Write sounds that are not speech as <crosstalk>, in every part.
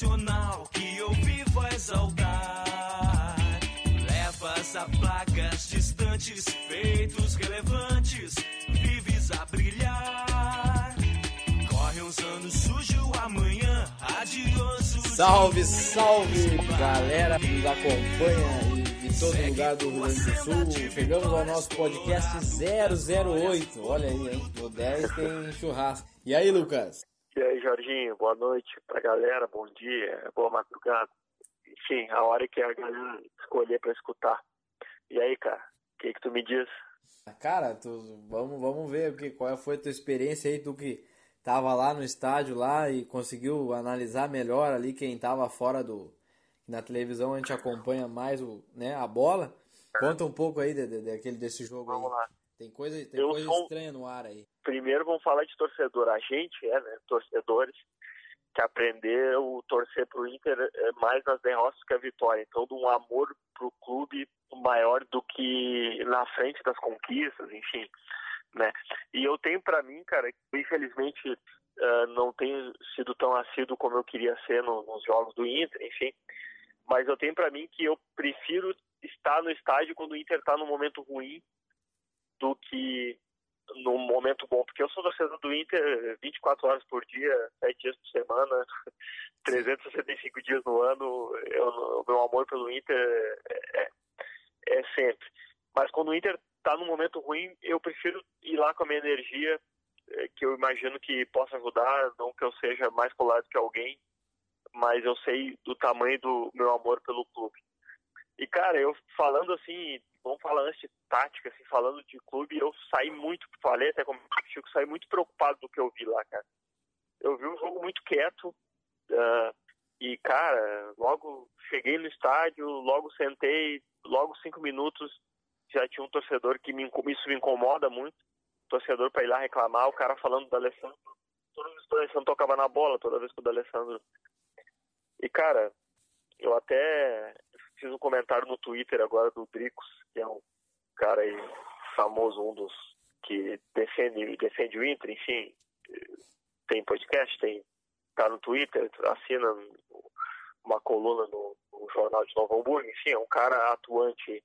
nacional que eu vivo a exaltar. Levas a placas distantes, feitos relevantes, vives a brilhar. Corre uns anos sujo amanhã, adioso. Salve, salve, galera que nos acompanha em todo lugar do Rio Grande do Sul. Chegamos ao nosso podcast 008. Olha aí, hein? No 10 tem churrasco. E aí, Lucas? E aí, Jorginho, boa noite pra galera, bom dia, boa madrugada. Enfim, a hora que a galera escolher pra escutar. E aí, cara, o que que tu me diz? Cara, tu, vamos, vamos ver o que, qual foi a tua experiência aí, tu que tava lá no estádio lá e conseguiu analisar melhor ali quem tava fora do. Na televisão a gente acompanha mais o, né, a bola. Conta um pouco aí de, de, daquele, desse jogo Vamos aí. lá. Tem coisa, tem Eu coisa sou- estranha no ar aí. Primeiro vamos falar de torcedor. A gente é, né, torcedores, que aprendeu o torcer pro Inter é, mais nas derrotas que a vitória. Então, de um amor pro clube maior do que na frente das conquistas, enfim, né? E eu tenho pra mim, cara, infelizmente ah, não tenho sido tão assíduo como eu queria ser no- nos jogos do Inter, enfim. Mas eu tenho pra mim que eu prefiro estar no estádio quando o Inter tá num momento ruim do que num momento bom, porque eu sou torcedor do Inter 24 horas por dia, 7 dias por semana, <laughs> 365 dias no ano. O meu amor pelo Inter é, é- é sempre. Mas quando o Inter está num momento ruim, eu prefiro ir lá com a minha energia, eh, que eu imagino que possa ajudar, não que eu seja mais colado que alguém, mas eu sei do tamanho do meu amor pelo clube. E, cara, eu falando assim, vamos falar antes de tática, assim, falando de clube, eu saí muito, falei até como o Chico, saí muito preocupado do que eu vi lá, cara. Eu vi um jogo muito quieto, ah, e, cara, logo cheguei no estádio, logo sentei, logo cinco minutos já tinha um torcedor que me, isso me incomoda muito, torcedor para ir lá reclamar, o cara falando do Alessandro, toda vez que o Alessandro tocava na bola, toda vez que o Alessandro... E, cara, eu até fiz um comentário no Twitter agora do Dricos, que é um cara aí famoso, um dos que defende, defende o Inter, enfim, tem podcast, tem tá no Twitter, assina uma coluna no, no jornal de Novo Hamburgo, enfim, é um cara atuante.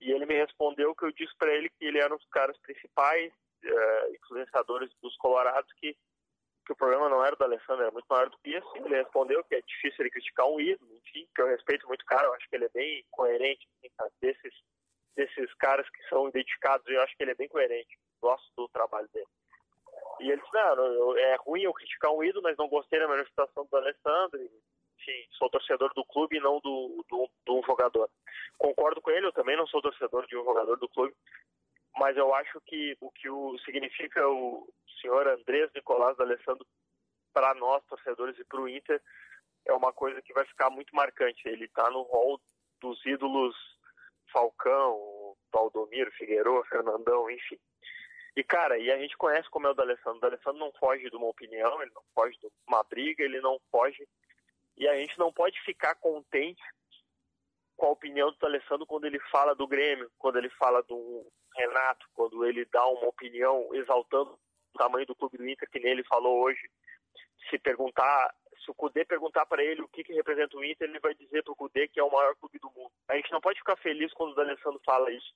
E ele me respondeu que eu disse para ele que ele era um dos caras principais eh, influenciadores dos Colorados que que o problema não era do Alessandro, era muito maior do que isso. Ele respondeu que é difícil ele criticar um ídolo, enfim, que eu respeito muito cara, eu acho que ele é bem coerente, assim, desses, desses caras que são identificados, eu acho que ele é bem coerente, gosto do trabalho dele. E ele disse, não, é ruim eu criticar um ídolo, mas não gostei da manifestação do Alessandro, enfim, sou torcedor do clube e não do, do, do jogador. Concordo com ele, eu também não sou torcedor de um jogador do clube, mas eu acho que o que o significa o senhor Andrés Nicolás D'Alessandro para nós, torcedores, e para o Inter, é uma coisa que vai ficar muito marcante. Ele está no rol dos ídolos Falcão, Valdomiro, Figueiredo, Fernandão, enfim. E, cara, e a gente conhece como é o D'Alessandro. O D'Alessandro não foge de uma opinião, ele não foge de uma briga, ele não foge. E a gente não pode ficar contente com a opinião do D'Alessandro quando ele fala do Grêmio, quando ele fala do Renato, quando ele dá uma opinião exaltando o tamanho do clube do Inter, que nem ele falou hoje. Se perguntar, se o Cudê perguntar para ele o que, que representa o Inter, ele vai dizer para o Cudê que é o maior clube do mundo. A gente não pode ficar feliz quando o D'Alessandro fala isso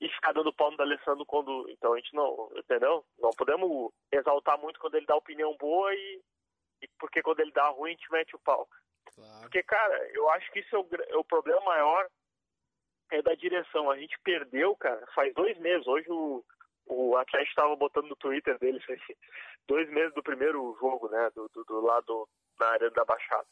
e ficar dando pau no D'Alessandro quando. Então a gente não, entendeu? Não podemos exaltar muito quando ele dá opinião boa e, e porque quando ele dá ruim a gente mete o pau. Claro. Porque, cara, eu acho que isso é o, é o problema maior é da direção. A gente perdeu, cara, faz dois meses. Hoje o, o Atlético estava botando no Twitter dele <laughs> dois meses do primeiro jogo, né? Do, do, do lado na área da Baixada.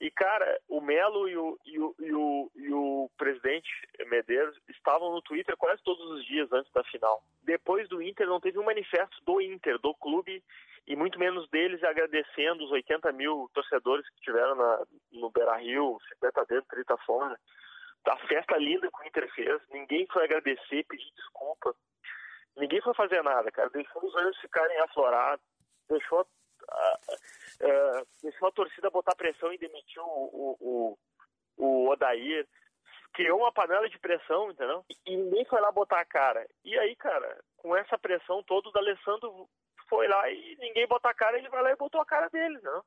E, cara, o Melo e o, e, o, e, o, e o presidente Medeiros estavam no Twitter quase todos os dias antes da final. Depois do Inter, não teve um manifesto do Inter, do clube, e muito menos deles agradecendo os 80 mil torcedores que tiveram na, no Beira Rio, 50 dentro, 30 fora. Da festa linda que o Inter fez, ninguém foi agradecer, pedir desculpa. Ninguém foi fazer nada, cara. Deixou os olhos ficarem aflorados, deixou a, a, deixou a torcida botar pressão e demitiu o, o, o, o Odair. Criou uma panela de pressão, entendeu? E ninguém foi lá botar a cara. E aí, cara, com essa pressão toda, o D'Alessandro foi lá e ninguém botou a cara, ele vai lá e botou a cara dele, não?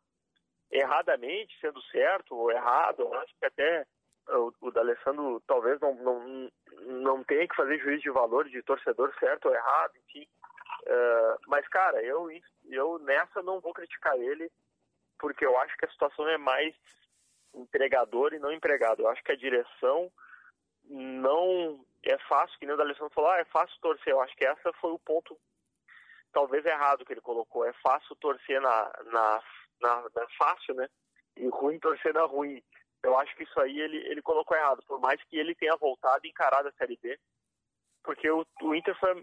erradamente, sendo certo ou errado, eu acho que até D'Alessandro talvez não, não, não tenha que fazer juízo de valor de torcedor certo ou errado, enfim. Uh, mas, cara, eu, eu nessa não vou criticar ele, porque eu acho que a situação é mais empregador e não empregado. Eu acho que a direção não é fácil, que nem o D'Alessandro falou, ah, é fácil torcer. Eu acho que essa foi o ponto talvez errado que ele colocou. É fácil torcer na, na, na, na fácil, né? E ruim torcer na ruim. Eu acho que isso aí ele, ele colocou errado, por mais que ele tenha voltado e encarado a Série B, porque o, o Inter foi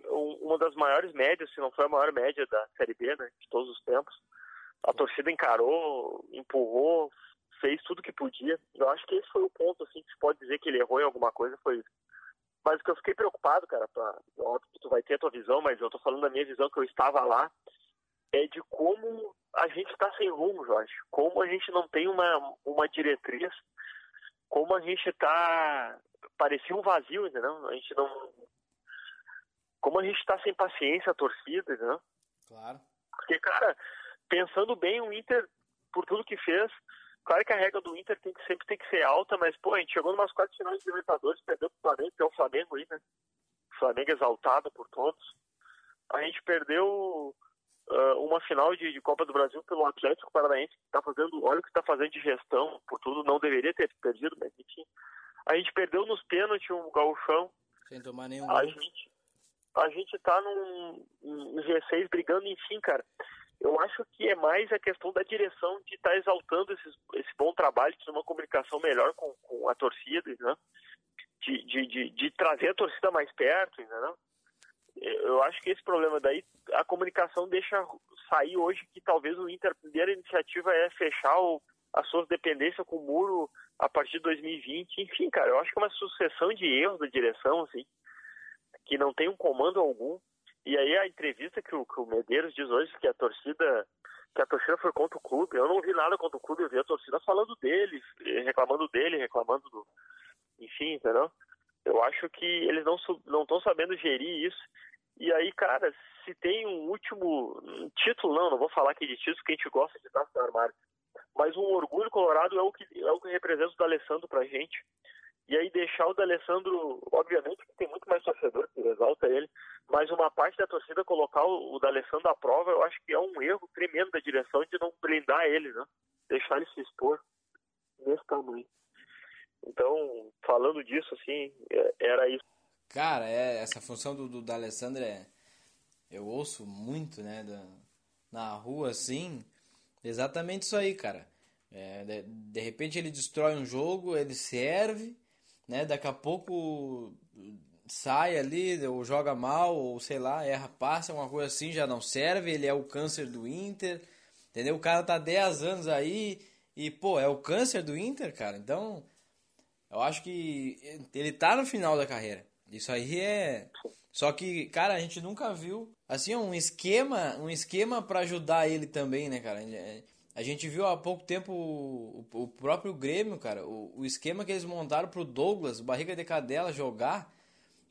uma das maiores médias, se não foi a maior média da Série B, né, de todos os tempos. A torcida encarou, empurrou, fez tudo que podia. Eu acho que esse foi o ponto, assim, que se pode dizer que ele errou em alguma coisa, foi isso. Mas o que eu fiquei preocupado, cara, pra, óbvio que tu vai ter a tua visão, mas eu tô falando da minha visão que eu estava lá, é de como a gente está sem rumo, Jorge. Como a gente não tem uma, uma diretriz, como a gente está. Parecia um vazio, entendeu? A gente não. Como a gente está sem paciência, a torcida, entendeu? Claro. Porque, cara, pensando bem, o Inter, por tudo que fez, claro que a regra do Inter tem que, sempre tem que ser alta, mas, pô, a gente chegou numas quatro finais de Libertadores, perdeu pro Flamengo, que é o Flamengo aí, né? O Flamengo exaltado por todos. A gente perdeu uh, uma final de, de, Copa do Brasil pelo Atlético Paranaense, que está fazendo, olha o que está fazendo de gestão, por tudo, não deveria ter perdido, mas enfim. A gente perdeu nos pênaltis um gauchão. Sem tomar nenhum a gente A gente está num, num G6 brigando, enfim, cara. Eu acho que é mais a questão da direção de estar tá exaltando esses, esse bom trabalho, de uma comunicação melhor com, com a torcida, né? de, de, de, de, trazer a torcida mais perto, entendeu? Eu acho que esse problema daí, a comunicação deixa sair hoje que talvez o Inter, a primeira iniciativa é fechar o, a sua dependência com o muro a partir de 2020. Enfim, cara, eu acho que é uma sucessão de erros da direção, assim, que não tem um comando algum. E aí a entrevista que o, que o Medeiros diz hoje que a torcida que a torcida foi contra o clube. Eu não vi nada contra o clube, eu vi a torcida falando dele, reclamando dele, reclamando do. Enfim, entendeu? Eu acho que eles não estão sabendo gerir isso. E aí, cara, se tem um último título, não, não vou falar aqui de título, que a gente gosta de estar no armário. Mas um orgulho colorado é o que é o que representa o D'Alessandro pra gente. E aí deixar o D'Alessandro, obviamente que tem muito mais torcedor que exalta ele, mas uma parte da torcida colocar o D'Alessandro à prova, eu acho que é um erro tremendo da direção de não blindar ele, né? Deixar ele se expor nesse tamanho. Então, falando disso, assim, é, era isso. Cara, é, essa função do, do D'Alessandro é. Eu ouço muito, né? Da, na rua, assim. Exatamente isso aí, cara. É, de, de repente ele destrói um jogo, ele serve, né? Daqui a pouco sai ali, ou joga mal, ou sei lá, erra passa, uma coisa assim, já não serve, ele é o câncer do Inter, entendeu? O cara tá 10 anos aí e, pô, é o câncer do Inter, cara. Então, eu acho que ele tá no final da carreira. Isso aí é. Só que, cara, a gente nunca viu assim um esquema, um esquema para ajudar ele também, né, cara? A gente viu há pouco tempo o, o próprio Grêmio, cara, o, o, esquema que eles montaram pro Douglas, barriga de cadela jogar.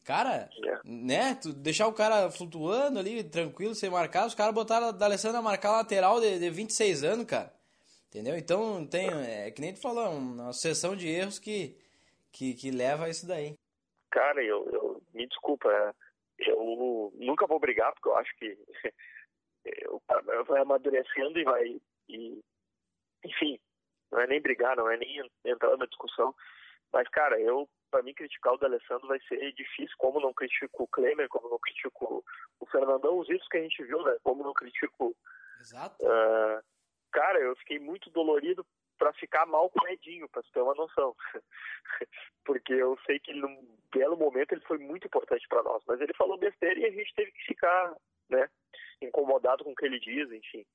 Cara. É. né? Tu deixar o cara flutuando ali, tranquilo, sem marcar, os caras botaram a Alessandra marcar lateral de, de 26 anos, cara. Entendeu? Então tem, é que nem tu falou, uma sucessão de erros que que, que leva a isso daí? Cara, eu, eu me desculpa, eu nunca vou brigar, porque eu acho que <laughs> eu, vai amadurecendo e vai. E, enfim, não é nem brigar, não é nem entrar numa discussão. Mas, cara, eu, para mim, criticar o D'Alessandro vai ser difícil, como não critico o Klemer, como não critico o Fernandão, os vídeos que a gente viu, né? Como não critico. Exato. Uh, cara, eu fiquei muito dolorido para ficar mal com o Edinho, para ter uma noção. <laughs> Porque eu sei que num belo momento ele foi muito importante para nós, mas ele falou besteira e a gente teve que ficar, né, incomodado com o que ele diz, enfim.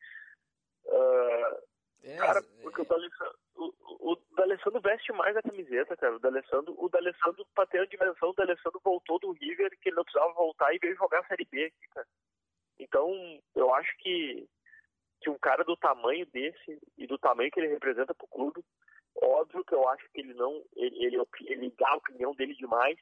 Uh, é, cara, é. porque é... o D'Alessandro, o, o D'Alessandro veste mais a camiseta, cara. O D'Alessandro, o D'Alessandro, pra ter a dimensão, o D'Alessandro voltou do River, que ele não precisava voltar e veio jogar a Série B aqui, cara. Então, eu acho que que um cara do tamanho desse e do tamanho que ele representa para o clube, óbvio que eu acho que ele não, ele, ele, ele dá a opinião dele demais,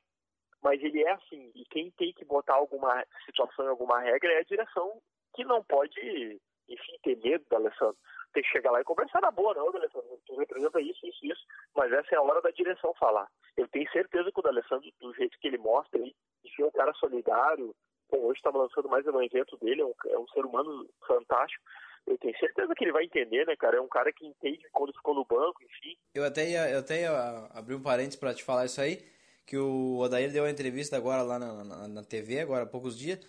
mas ele é assim, e quem tem que botar alguma situação em alguma regra é a direção que não pode enfim, ter medo do Alessandro. Tem que chegar lá e conversar na boa, não, Alessandro, tu representa isso, isso, isso, mas essa é a hora da direção falar. Eu tenho certeza que o D'Alessandro, do jeito que ele mostra, aí, enfim, é um cara solidário, Bom, hoje estava lançando mais um evento dele, é um, é um, ser humano fantástico. Eu tenho certeza que ele vai entender, né, cara? É um cara que entende quando ficou no banco, enfim. Eu até ia, eu até ia abrir um parênteses para te falar isso aí, que o Odair deu uma entrevista agora lá na, na, na TV, agora há poucos dias,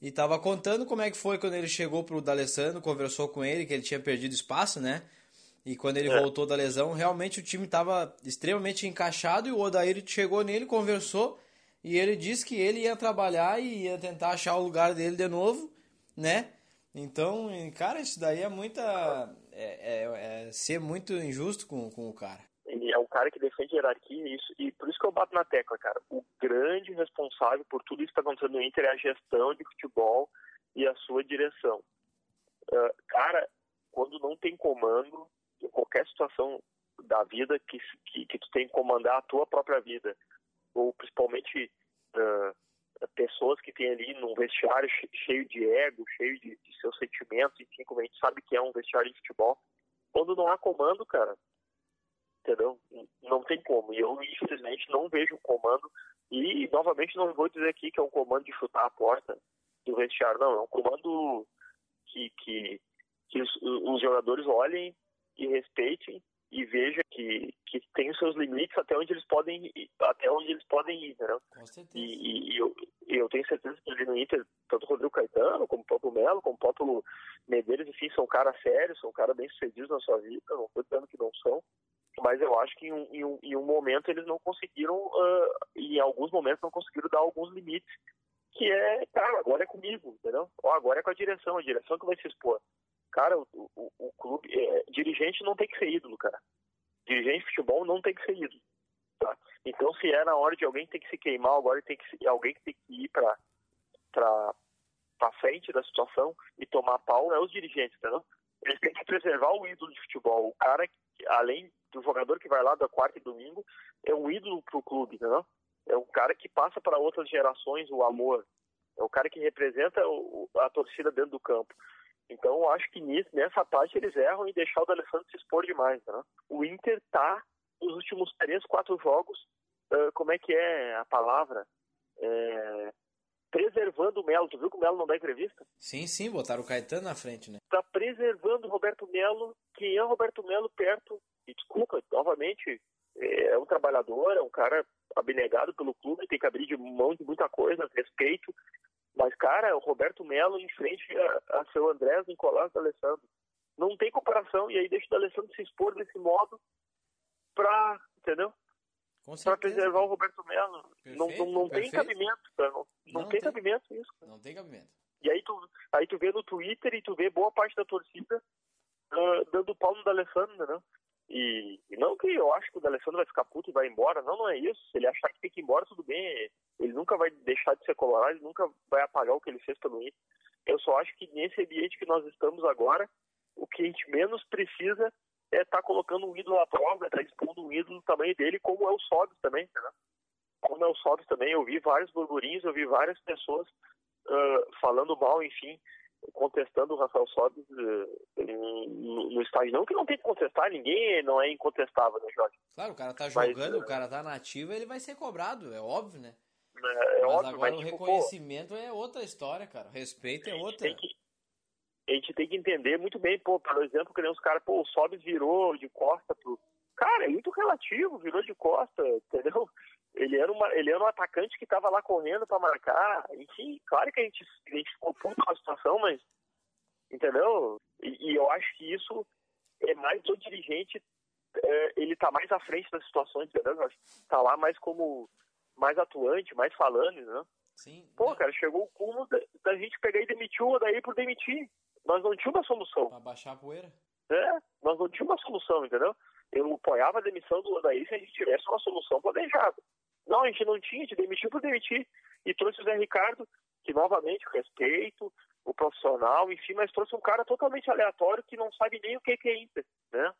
e estava contando como é que foi quando ele chegou pro D'Alessandro, conversou com ele, que ele tinha perdido espaço, né? E quando ele é. voltou da lesão, realmente o time estava extremamente encaixado e o Odair chegou nele, conversou e ele disse que ele ia trabalhar e ia tentar achar o lugar dele de novo, né? Então, cara, isso daí é muita. É, é, é ser muito injusto com, com o cara. Ele é um cara que defende hierarquia e, isso, e por isso que eu bato na tecla, cara. O grande responsável por tudo isso que está acontecendo no Inter é a gestão de futebol e a sua direção. Uh, cara, quando não tem comando, em qualquer situação da vida que, que, que tu tem que comandar a tua própria vida, ou principalmente uh, pessoas que têm ali num vestiário cheio de ego, cheio de, de seus sentimentos, enfim, como a gente sabe que é um vestiário de futebol. Quando não há comando, cara, entendeu? Não tem como. E eu, infelizmente, não vejo comando. E, novamente, não vou dizer aqui que é um comando de chutar a porta do vestiário, não. É um comando que, que, que os, os jogadores olhem e respeitem e veja que, que tem os seus limites até onde eles podem até onde eles podem ir, né? Com certeza. E, e, eu, eu tenho certeza que ali no Inter, tanto o Rodrigo Caetano, como o próprio Melo, como o próprio Medeiros, enfim, são caras sérios, são caras bem sucedidos na sua vida, não estou dizendo que não são, mas eu acho que em um, em um, em um momento eles não conseguiram, uh, em alguns momentos não conseguiram dar alguns limites, que é, cara, agora é comigo, entendeu? Ou agora é com a direção, a direção que vai se expor. Cara, o, o, o clube. É, dirigente não tem que ser ídolo, cara. Dirigente de futebol não tem que ser ídolo. Tá? Então, se é na hora de alguém ter que se queimar, agora tem que alguém tem que ir para para frente da situação e tomar pau é os dirigentes, entendeu? Eles têm que preservar o ídolo de futebol. O cara, que, além do jogador que vai lá da quarta e domingo, é um ídolo pro clube, entendeu? É um cara que passa para outras gerações o amor. É o cara que representa o, a torcida dentro do campo. Então, eu acho que nisso, nessa parte eles erram em deixar o D'Alessandro se expor demais. Né? O Inter tá nos últimos três, quatro jogos, uh, como é que é a palavra? É, preservando o Melo. Tu viu que o Melo não dá entrevista? Sim, sim, botaram o Caetano na frente, né? Tá preservando o Roberto Melo. Quem é o Roberto Melo perto? E desculpa, novamente, é um trabalhador, é um cara abnegado pelo clube, tem que abrir de mão de muita coisa, respeito, mas, cara, o Roberto Melo em frente a, a seu Andrés, Nicolás Alessandro. Não tem comparação. E aí deixa o Alessandro se expor desse modo pra, entendeu? Pra preservar o Roberto Melo. Perfeito, não, não, não tem cabimento, cara. Não, não, não tem, tem, cabimento isso. Cara. Não tem cabimento. E aí tu, aí tu vê no Twitter e tu vê boa parte da torcida uh, dando pau no D'Alessandro, né? E, e, não que eu acho que o D'Alessandro vai ficar puto e vai embora. Não, não é isso. Se ele achar que tem que ir embora, tudo bem. Ele nunca vai deixar de ser colorado, ele nunca vai apagar o que ele fez pelo Inter. Eu só acho que nesse ambiente que nós estamos agora, o que a gente menos precisa é estar tá colocando um ídolo à prova, estar tá expondo um ídolo do tamanho dele, como é o Sobis também. Né? Como é o Sobis também. Eu vi vários burburinhos, eu vi várias pessoas uh, falando mal, enfim, contestando o Rafael Sobis uh, no, no, estádio. Não que não tem que contestar, ninguém não é incontestável, né, Jorge? Claro, o cara tá jogando, Mas, o cara tá nativo, ele vai ser cobrado, é óbvio, né? É, é mas óbvio, agora mas, o tipo, reconhecimento pô, é outra história, cara. O respeito é outra. Que, a gente tem que entender muito bem, pô, por exemplo, que nem os caras, pô, o Sobis virou de costa pro. Cara, é muito relativo, virou de costa, entendeu? Ele era, uma, ele era um atacante que estava lá correndo para marcar. Enfim, claro que a gente, a gente ficou puto com a situação, mas. Entendeu? E, e, eu acho que isso é mais do dirigente, é, ele tá mais à frente das situações, entendeu? Tá lá mais como. mais atuante, mais falando, né? Sim. Pô, cara, chegou o cúmulo da, da, gente pegar e demitir o daí por demitir. Nós não tínhamos uma solução. Pra baixar a poeira? É, nós não tínhamos uma solução, entendeu? Eu apoiava a demissão do Odaí se a gente tivesse uma solução planejada. Não, a gente não tinha, a gente demitiu por demitir. E trouxe o Zé Ricardo, que novamente, respeito, o profissional, enfim, mas trouxe um cara totalmente aleatório que não sabe nem o que é Inter, né?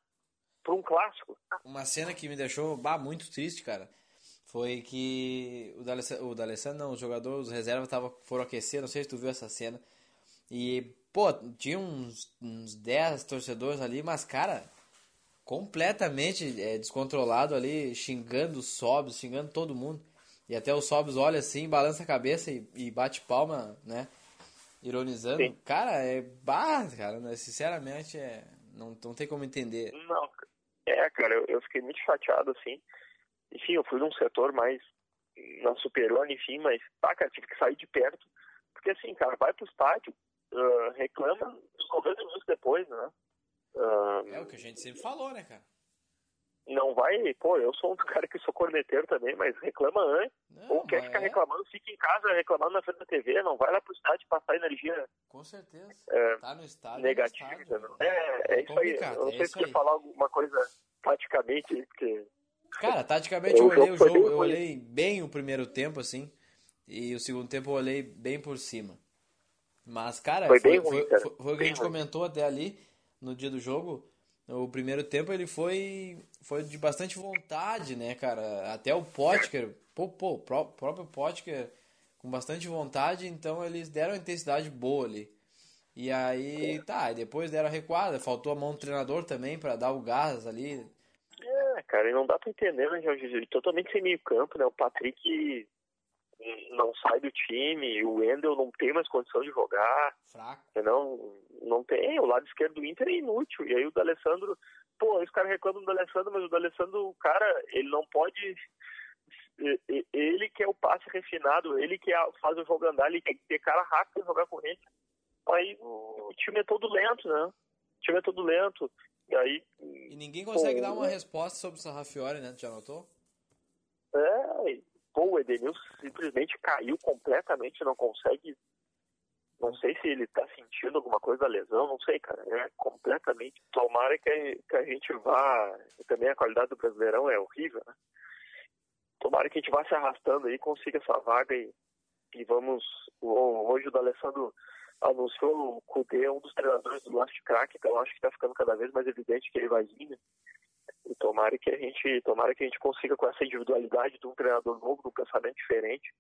Para um clássico. Uma cena que me deixou bah, muito triste, cara, foi que o D'Alessandro, não, os jogadores, os reservas tava, foram aquecer, não sei se tu viu essa cena, e pô, tinha uns, uns 10 torcedores ali, mas, cara, completamente é, descontrolado ali, xingando os Sobs, xingando todo mundo. E até o Sobs olha assim, balança a cabeça e, e bate palma, né? Ironizando. Sim. Cara, é barra, cara, né? sinceramente, é, não, não tem como entender. Não, é, cara, eu, eu fiquei muito chateado, assim. Enfim, eu fui num setor mais na Superone, enfim, mas, tá, cara, tive que sair de perto. Porque, assim, cara, vai pro estádio, uh, reclama os 90 minutos depois, né? Uh, é o que a gente sempre falou, né, cara? Não vai, pô, eu sou um cara que sou corneteiro também, mas reclama antes. Não, ou quer ficar é... reclamando, fica em casa reclamando na frente da TV, não vai lá pro estádio passar energia. Com certeza. É, tá no estádio. Negativa. No estádio, é, é, é, isso aí. Eu não é sei se quer falar alguma coisa taticamente, porque. Cara, taticamente eu olhei o jogo, eu olhei bem o primeiro tempo, assim, e o segundo tempo eu olhei bem por cima. Mas, cara, foi, foi, ruim, cara. foi, foi o que a gente ruim. comentou até ali no dia do jogo. O primeiro tempo ele foi, foi de bastante vontade, né, cara? Até o Potker, pô, pô, o próprio Potker com bastante vontade, então eles deram intensidade boa ali. E aí, tá, depois deram a recuada, faltou a mão do treinador também para dar o gás ali. É, cara, e não dá pra entender, né, Jorge? Totalmente sem meio campo, né? O Patrick não sai do time, o Wendel não tem mais condição de jogar. Fraco. Não, não tem, o lado esquerdo do Inter é inútil. E aí o D'Alessandro, pô, os caras reclamam do D'Alessandro, mas o D'Alessandro, o cara, ele não pode ele que é o passe refinado, ele que faz o jogo andar, ele tem que ter cara rápido jogar com ele. Aí o time é todo lento, né? O time é todo lento. E aí. E ninguém consegue pô, dar uma resposta sobre o Sarrafiore, né? Tu já notou? É, pô, o Edenilson simplesmente caiu completamente, não consegue. Não sei se ele tá sentindo alguma coisa da lesão, não sei, cara. É completamente. Tomara que que a gente vá. Também a qualidade do Brasileirão é horrível, né? Tomara que a gente vá se arrastando aí, consiga essa vaga e, e vamos. Hoje o D'Alessandro anunciou o Cudê, um dos treinadores do Last Crack, então acho que está ficando cada vez mais evidente que ele vai vir. Né? E tomara que a gente, tomara que a gente consiga com essa individualidade de um treinador novo, de um pensamento diferente,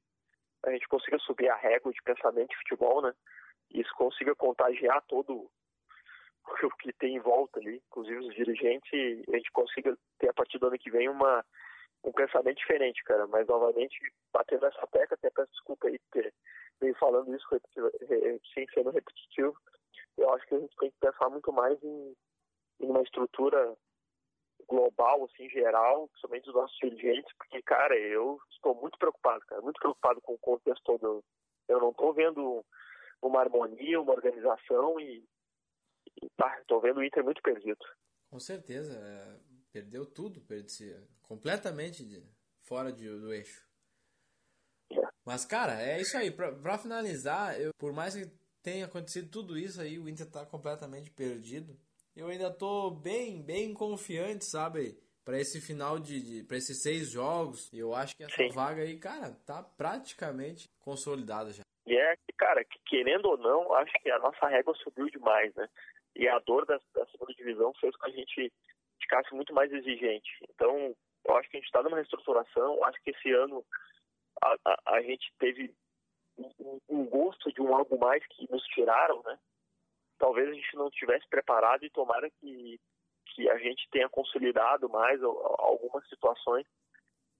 a gente consiga subir a régua de pensamento de futebol, né? E isso consiga contagiar todo <laughs> o que tem em volta ali, inclusive os dirigentes, e a gente consiga ter a partir do ano que vem uma um pensamento diferente, cara. Mas novamente, batendo essa tecla, até peço desculpa aí ter falando isso sem sendo repetitivo. Eu acho que a gente tem que pensar muito mais em, em uma estrutura global, assim, geral, principalmente dos nossos dirigentes, porque, cara, eu estou muito preocupado, cara, muito preocupado com o contexto todo. Eu não estou vendo uma harmonia, uma organização e, e tá, estou vendo o Inter muito perdido. Com certeza, é, perdeu tudo, perdeu completamente de, fora de, do eixo. É. Mas, cara, é isso aí. Pra, pra finalizar, eu, por mais que tenha acontecido tudo isso aí, o Inter tá completamente perdido eu ainda tô bem, bem confiante, sabe? Para esse final de, de para esses seis jogos, eu acho que essa Sim. vaga aí, cara, tá praticamente consolidada já. E é, cara, que querendo ou não, acho que a nossa régua subiu demais, né? E a dor da, da segunda divisão fez com que a gente ficasse muito mais exigente. Então, eu acho que a gente está numa reestruturação. Acho que esse ano a, a, a gente teve um, um, gosto de um algo mais que nos tiraram, né? Talvez a gente não tivesse preparado e tomara que, que a gente tenha consolidado mais algumas situações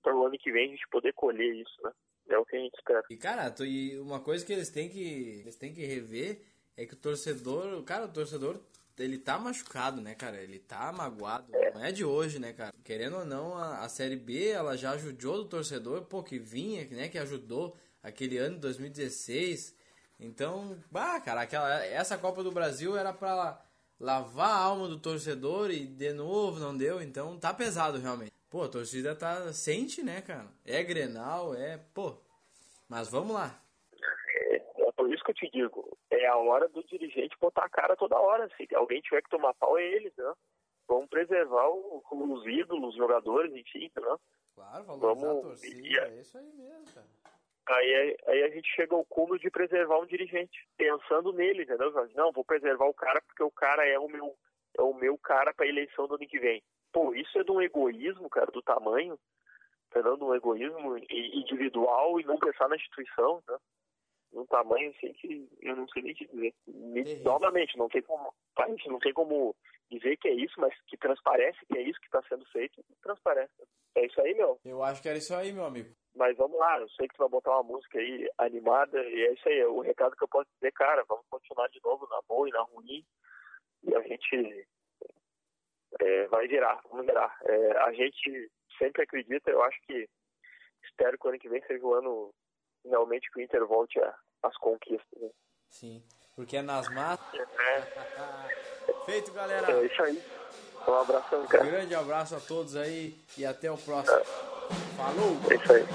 para o ano que vem a gente poder colher isso, né? É o que a gente espera. E cara, e uma coisa que eles têm que eles têm que rever é que o torcedor, cara, o torcedor ele tá machucado, né, cara? Ele tá magoado. É. Não é de hoje, né, cara? Querendo ou não, a, a Série B, ela já ajudou do torcedor, pô, que vinha, né, que ajudou aquele ano de 2016 então, bah, cara, aquela, essa Copa do Brasil era para lavar a alma do torcedor e de novo não deu, então tá pesado realmente. Pô, a torcida tá sente, né, cara? É Grenal, é, pô. Mas vamos lá. É, é por isso que eu te digo, é a hora do dirigente botar a cara toda hora. Se alguém tiver que tomar pau, é eles, né? Vamos preservar o, os ídolos, os jogadores, enfim, né? Claro, valorizar Vamos... a torcida, é isso aí mesmo, cara. Aí, aí a gente chega ao cúmulo de preservar um dirigente, pensando nele, entendeu? Não, vou preservar o cara porque o cara é o meu, é o meu cara para a eleição do ano que vem. Pô, isso é de um egoísmo, cara, do tamanho, entendeu? De um egoísmo individual e não pensar na instituição, né? num tamanho assim que eu não sei nem te dizer. novamente, não tem como, não tem como dizer que é isso, mas que transparece que é isso que está sendo feito, transparece. É isso aí, meu. Eu acho que era isso aí, meu amigo. Mas vamos lá, eu sei que tu vai botar uma música aí animada, e é isso aí, o recado que eu posso dizer, cara, vamos continuar de novo na boa e na ruim, e a gente é, vai virar, vamos virar. É, a gente sempre acredita, eu acho que espero que o ano que vem seja o ano realmente que o Inter volte às conquistas. Né? Sim, porque é nas matas. É. <laughs> Feito, galera. É isso aí. Um abração, cara. Um grande abraço a todos aí e até o próximo. Falou! É isso aí.